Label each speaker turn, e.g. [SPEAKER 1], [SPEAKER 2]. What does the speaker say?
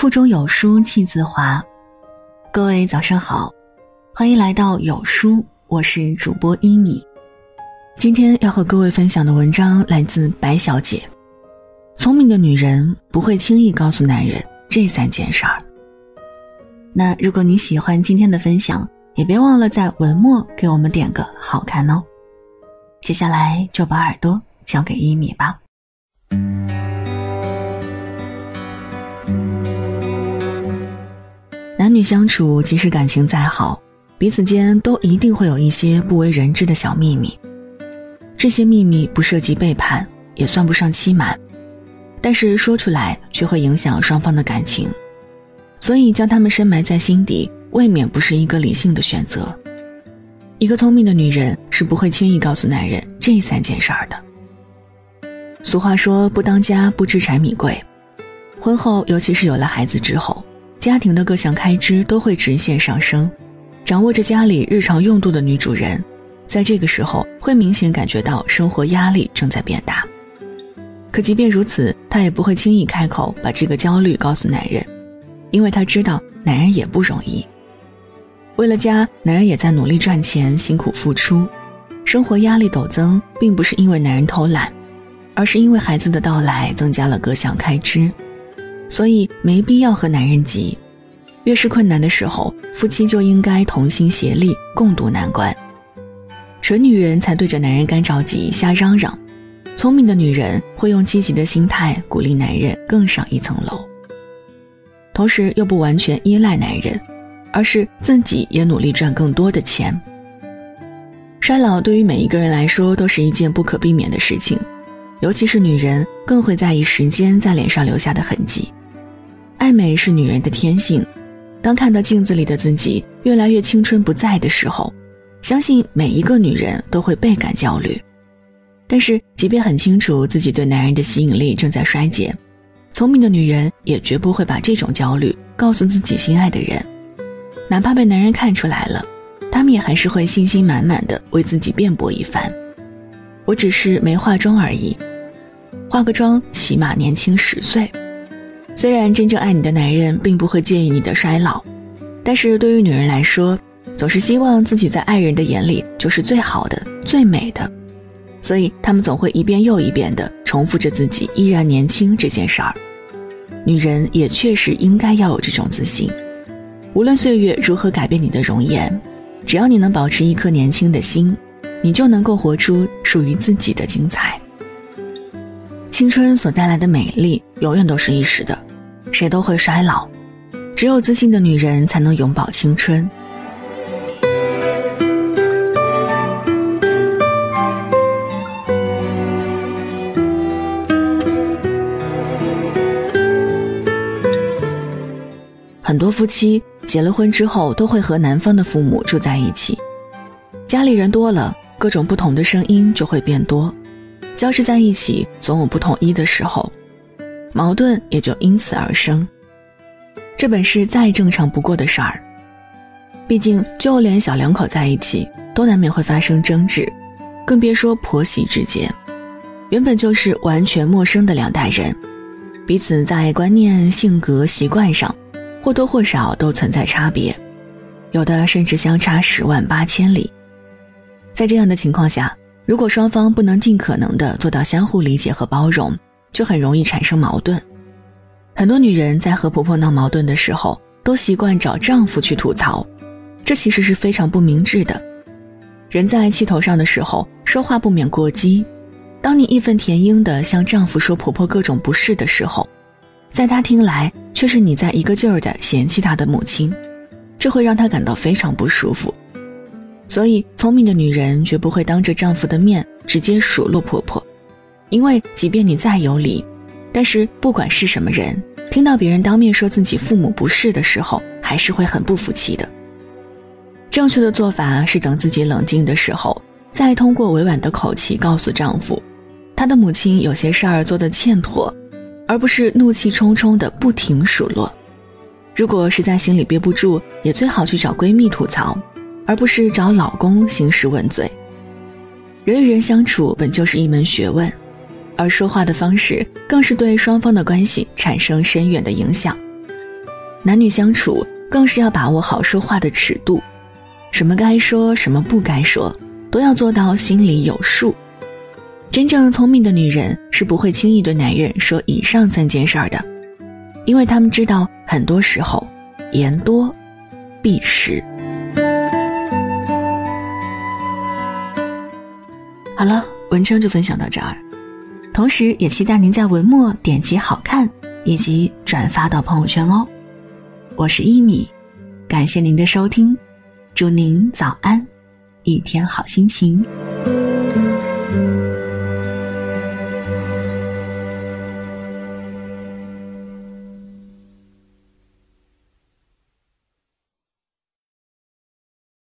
[SPEAKER 1] 腹中有书气自华。各位早上好，欢迎来到有书，我是主播一米。今天要和各位分享的文章来自白小姐。聪明的女人不会轻易告诉男人这三件事儿。那如果你喜欢今天的分享，也别忘了在文末给我们点个好看哦。接下来就把耳朵交给一米吧。男女相处，即使感情再好，彼此间都一定会有一些不为人知的小秘密。这些秘密不涉及背叛，也算不上欺瞒，但是说出来却会影响双方的感情，所以将他们深埋在心底，未免不是一个理性的选择。一个聪明的女人是不会轻易告诉男人这三件事儿的。俗话说：“不当家不知柴米贵。”婚后，尤其是有了孩子之后。家庭的各项开支都会直线上升，掌握着家里日常用度的女主人，在这个时候会明显感觉到生活压力正在变大。可即便如此，她也不会轻易开口把这个焦虑告诉男人，因为她知道男人也不容易。为了家，男人也在努力赚钱，辛苦付出，生活压力陡增，并不是因为男人偷懒，而是因为孩子的到来增加了各项开支。所以没必要和男人急，越是困难的时候，夫妻就应该同心协力，共度难关。蠢女人才对着男人干着急瞎嚷嚷，聪明的女人会用积极的心态鼓励男人更上一层楼。同时又不完全依赖男人，而是自己也努力赚更多的钱。衰老对于每一个人来说都是一件不可避免的事情，尤其是女人更会在意时间在脸上留下的痕迹。爱美是女人的天性，当看到镜子里的自己越来越青春不在的时候，相信每一个女人都会倍感焦虑。但是，即便很清楚自己对男人的吸引力正在衰减，聪明的女人也绝不会把这种焦虑告诉自己心爱的人，哪怕被男人看出来了，他们也还是会信心满满的为自己辩驳一番。我只是没化妆而已，化个妆起码年轻十岁。虽然真正爱你的男人并不会介意你的衰老，但是对于女人来说，总是希望自己在爱人的眼里就是最好的、最美的，所以他们总会一遍又一遍地重复着自己依然年轻这件事儿。女人也确实应该要有这种自信，无论岁月如何改变你的容颜，只要你能保持一颗年轻的心，你就能够活出属于自己的精彩。青春所带来的美丽永远都是一时的，谁都会衰老，只有自信的女人才能永葆青春。很多夫妻结了婚之后都会和男方的父母住在一起，家里人多了，各种不同的声音就会变多。交织在一起，总有不统一的时候，矛盾也就因此而生。这本是再正常不过的事儿，毕竟就连小两口在一起，都难免会发生争执，更别说婆媳之间，原本就是完全陌生的两代人，彼此在观念、性格、习惯上，或多或少都存在差别，有的甚至相差十万八千里。在这样的情况下。如果双方不能尽可能的做到相互理解和包容，就很容易产生矛盾。很多女人在和婆婆闹矛盾的时候，都习惯找丈夫去吐槽，这其实是非常不明智的。人在气头上的时候，说话不免过激。当你义愤填膺的向丈夫说婆婆各种不是的时候，在他听来却是你在一个劲儿的嫌弃他的母亲，这会让他感到非常不舒服。所以，聪明的女人绝不会当着丈夫的面直接数落婆婆，因为即便你再有理，但是不管是什么人，听到别人当面说自己父母不是的时候，还是会很不服气的。正确的做法是等自己冷静的时候，再通过委婉的口气告诉丈夫，他的母亲有些事儿做的欠妥，而不是怒气冲冲的不停数落。如果实在心里憋不住，也最好去找闺蜜吐槽。而不是找老公兴师问罪。人与人相处本就是一门学问，而说话的方式更是对双方的关系产生深远的影响。男女相处更是要把握好说话的尺度，什么该说，什么不该说，都要做到心里有数。真正聪明的女人是不会轻易对男人说以上三件事儿的，因为他们知道很多时候言多必失。好了，文章就分享到这儿，同时也期待您在文末点击好看以及转发到朋友圈哦。我是一米，感谢您的收听，祝您早安，一天好心情。